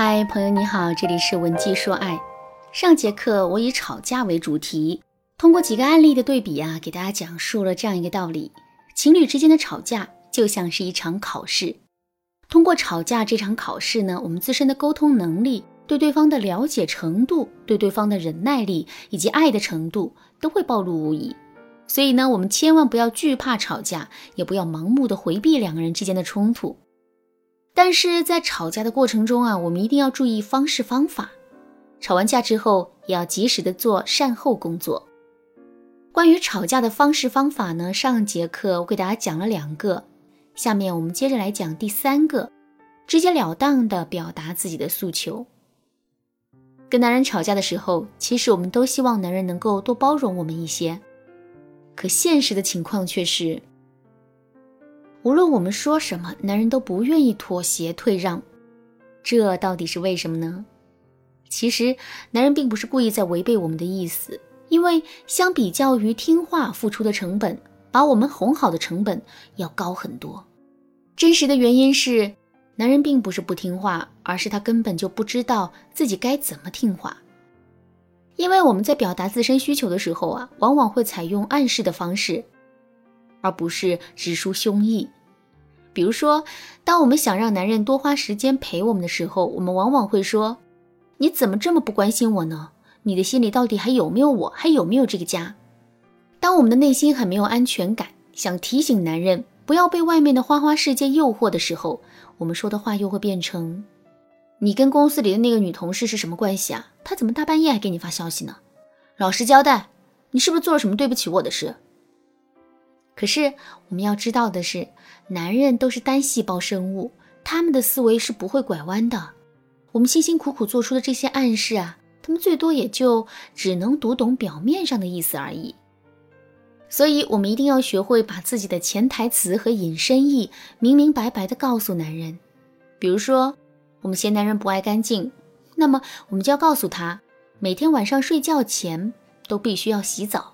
嗨，朋友你好，这里是文姬说爱。上节课我以吵架为主题，通过几个案例的对比啊，给大家讲述了这样一个道理：情侣之间的吵架就像是一场考试。通过吵架这场考试呢，我们自身的沟通能力、对对方的了解程度、对对方的忍耐力以及爱的程度都会暴露无遗。所以呢，我们千万不要惧怕吵架，也不要盲目的回避两个人之间的冲突。但是在吵架的过程中啊，我们一定要注意方式方法。吵完架之后，也要及时的做善后工作。关于吵架的方式方法呢，上节课我给大家讲了两个，下面我们接着来讲第三个，直截了当的表达自己的诉求。跟男人吵架的时候，其实我们都希望男人能够多包容我们一些，可现实的情况却是。无论我们说什么，男人都不愿意妥协退让，这到底是为什么呢？其实，男人并不是故意在违背我们的意思，因为相比较于听话付出的成本，把我们哄好的成本要高很多。真实的原因是，男人并不是不听话，而是他根本就不知道自己该怎么听话。因为我们在表达自身需求的时候啊，往往会采用暗示的方式。而不是直抒胸臆。比如说，当我们想让男人多花时间陪我们的时候，我们往往会说：“你怎么这么不关心我呢？你的心里到底还有没有我？还有没有这个家？”当我们的内心很没有安全感，想提醒男人不要被外面的花花世界诱惑的时候，我们说的话又会变成：“你跟公司里的那个女同事是什么关系啊？她怎么大半夜还给你发消息呢？老实交代，你是不是做了什么对不起我的事？”可是我们要知道的是，男人都是单细胞生物，他们的思维是不会拐弯的。我们辛辛苦苦做出的这些暗示啊，他们最多也就只能读懂表面上的意思而已。所以，我们一定要学会把自己的潜台词和引申意明明白白的告诉男人。比如说，我们嫌男人不爱干净，那么我们就要告诉他，每天晚上睡觉前都必须要洗澡，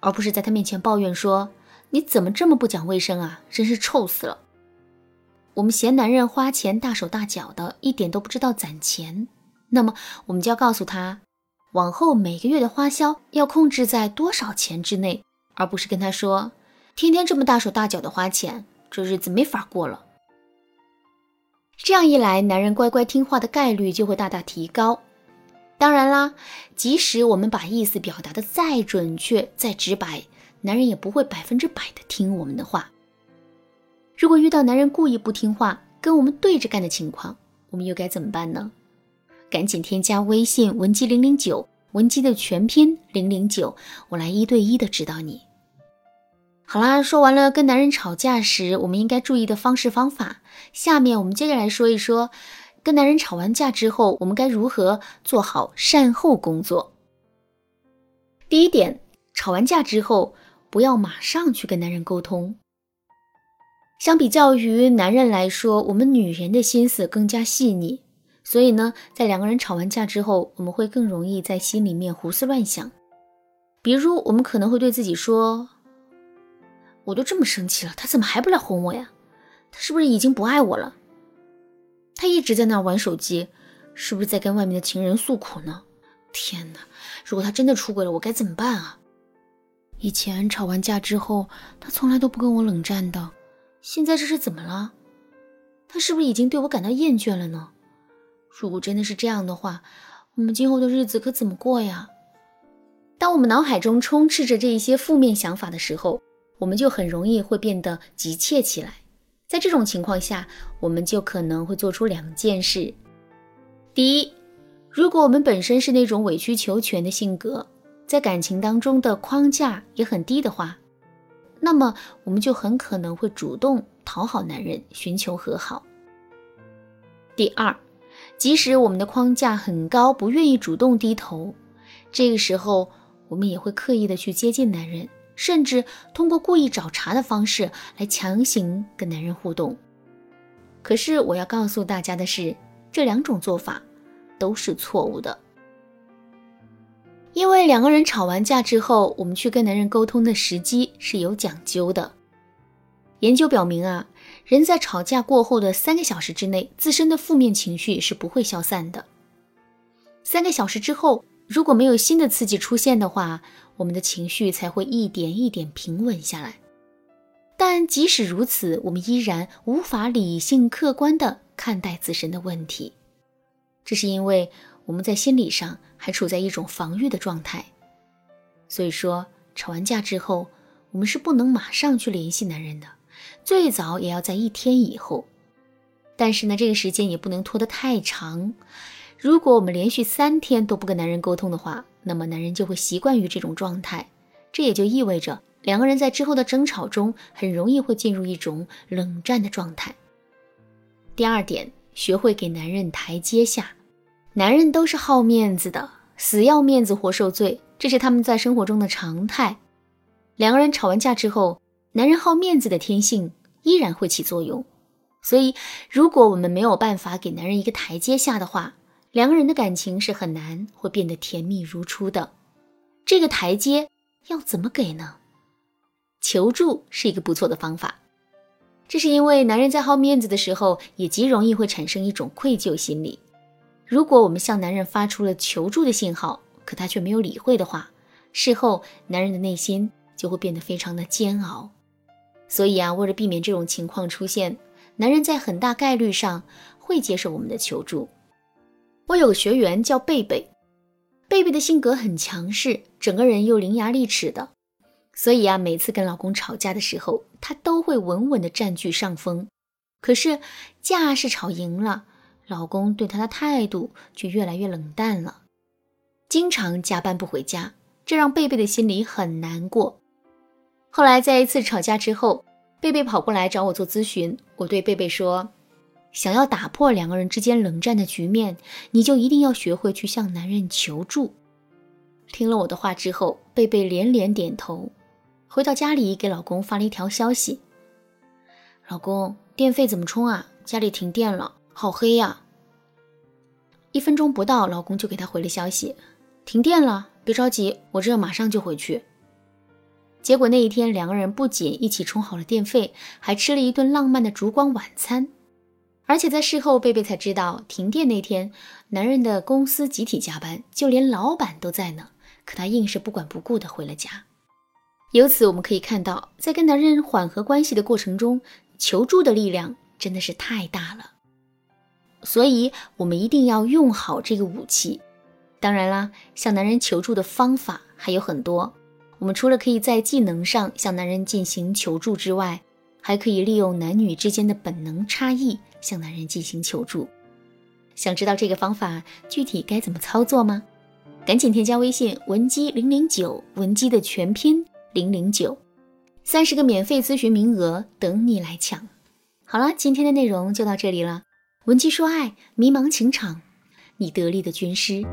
而不是在他面前抱怨说。你怎么这么不讲卫生啊！真是臭死了。我们嫌男人花钱大手大脚的，一点都不知道攒钱。那么，我们就要告诉他，往后每个月的花销要控制在多少钱之内，而不是跟他说，天天这么大手大脚的花钱，这日子没法过了。这样一来，男人乖乖听话的概率就会大大提高。当然啦，即使我们把意思表达的再准确、再直白。男人也不会百分之百的听我们的话。如果遇到男人故意不听话，跟我们对着干的情况，我们又该怎么办呢？赶紧添加微信文姬零零九，文姬的全拼零零九，我来一对一的指导你。好啦，说完了跟男人吵架时我们应该注意的方式方法，下面我们接着来说一说，跟男人吵完架之后，我们该如何做好善后工作。第一点，吵完架之后。不要马上去跟男人沟通。相比较于男人来说，我们女人的心思更加细腻，所以呢，在两个人吵完架之后，我们会更容易在心里面胡思乱想。比如，我们可能会对自己说：“我都这么生气了，他怎么还不来哄我呀？他是不是已经不爱我了？他一直在那玩手机，是不是在跟外面的情人诉苦呢？天哪！如果他真的出轨了，我该怎么办啊？”以前吵完架之后，他从来都不跟我冷战的，现在这是怎么了？他是不是已经对我感到厌倦了呢？如果真的是这样的话，我们今后的日子可怎么过呀？当我们脑海中充斥着这一些负面想法的时候，我们就很容易会变得急切起来。在这种情况下，我们就可能会做出两件事：第一，如果我们本身是那种委曲求全的性格。在感情当中的框架也很低的话，那么我们就很可能会主动讨好男人，寻求和好。第二，即使我们的框架很高，不愿意主动低头，这个时候我们也会刻意的去接近男人，甚至通过故意找茬的方式来强行跟男人互动。可是我要告诉大家的是，这两种做法都是错误的。因为两个人吵完架之后，我们去跟男人沟通的时机是有讲究的。研究表明啊，人在吵架过后的三个小时之内，自身的负面情绪是不会消散的。三个小时之后，如果没有新的刺激出现的话，我们的情绪才会一点一点平稳下来。但即使如此，我们依然无法理性客观地看待自身的问题，这是因为我们在心理上还处在一种防御的状态。所以说，吵完架之后，我们是不能马上去联系男人的。最早也要在一天以后，但是呢，这个时间也不能拖得太长。如果我们连续三天都不跟男人沟通的话，那么男人就会习惯于这种状态，这也就意味着两个人在之后的争吵中很容易会进入一种冷战的状态。第二点，学会给男人台阶下。男人都是好面子的，死要面子活受罪，这是他们在生活中的常态。两个人吵完架之后。男人好面子的天性依然会起作用，所以如果我们没有办法给男人一个台阶下的话，两个人的感情是很难会变得甜蜜如初的。这个台阶要怎么给呢？求助是一个不错的方法。这是因为男人在好面子的时候，也极容易会产生一种愧疚心理。如果我们向男人发出了求助的信号，可他却没有理会的话，事后男人的内心就会变得非常的煎熬。所以啊，为了避免这种情况出现，男人在很大概率上会接受我们的求助。我有个学员叫贝贝，贝贝的性格很强势，整个人又伶牙俐齿的，所以啊，每次跟老公吵架的时候，她都会稳稳的占据上风。可是架是吵赢了，老公对她的态度却越来越冷淡了，经常加班不回家，这让贝贝的心里很难过。后来在一次吵架之后，贝贝跑过来找我做咨询。我对贝贝说：“想要打破两个人之间冷战的局面，你就一定要学会去向男人求助。”听了我的话之后，贝贝连连点头。回到家里，给老公发了一条消息：“老公，电费怎么充啊？家里停电了，好黑呀！”一分钟不到，老公就给他回了消息：“停电了，别着急，我这马上就回去。”结果那一天，两个人不仅一起充好了电费，还吃了一顿浪漫的烛光晚餐。而且在事后，贝贝才知道，停电那天，男人的公司集体加班，就连老板都在呢。可他硬是不管不顾的回了家。由此我们可以看到，在跟男人缓和关系的过程中，求助的力量真的是太大了。所以，我们一定要用好这个武器。当然啦，向男人求助的方法还有很多。我们除了可以在技能上向男人进行求助之外，还可以利用男女之间的本能差异向男人进行求助。想知道这个方法具体该怎么操作吗？赶紧添加微信文姬零零九，文姬的全拼零零九，三十个免费咨询名额等你来抢。好了，今天的内容就到这里了。文姬说爱，迷茫情场，你得力的军师。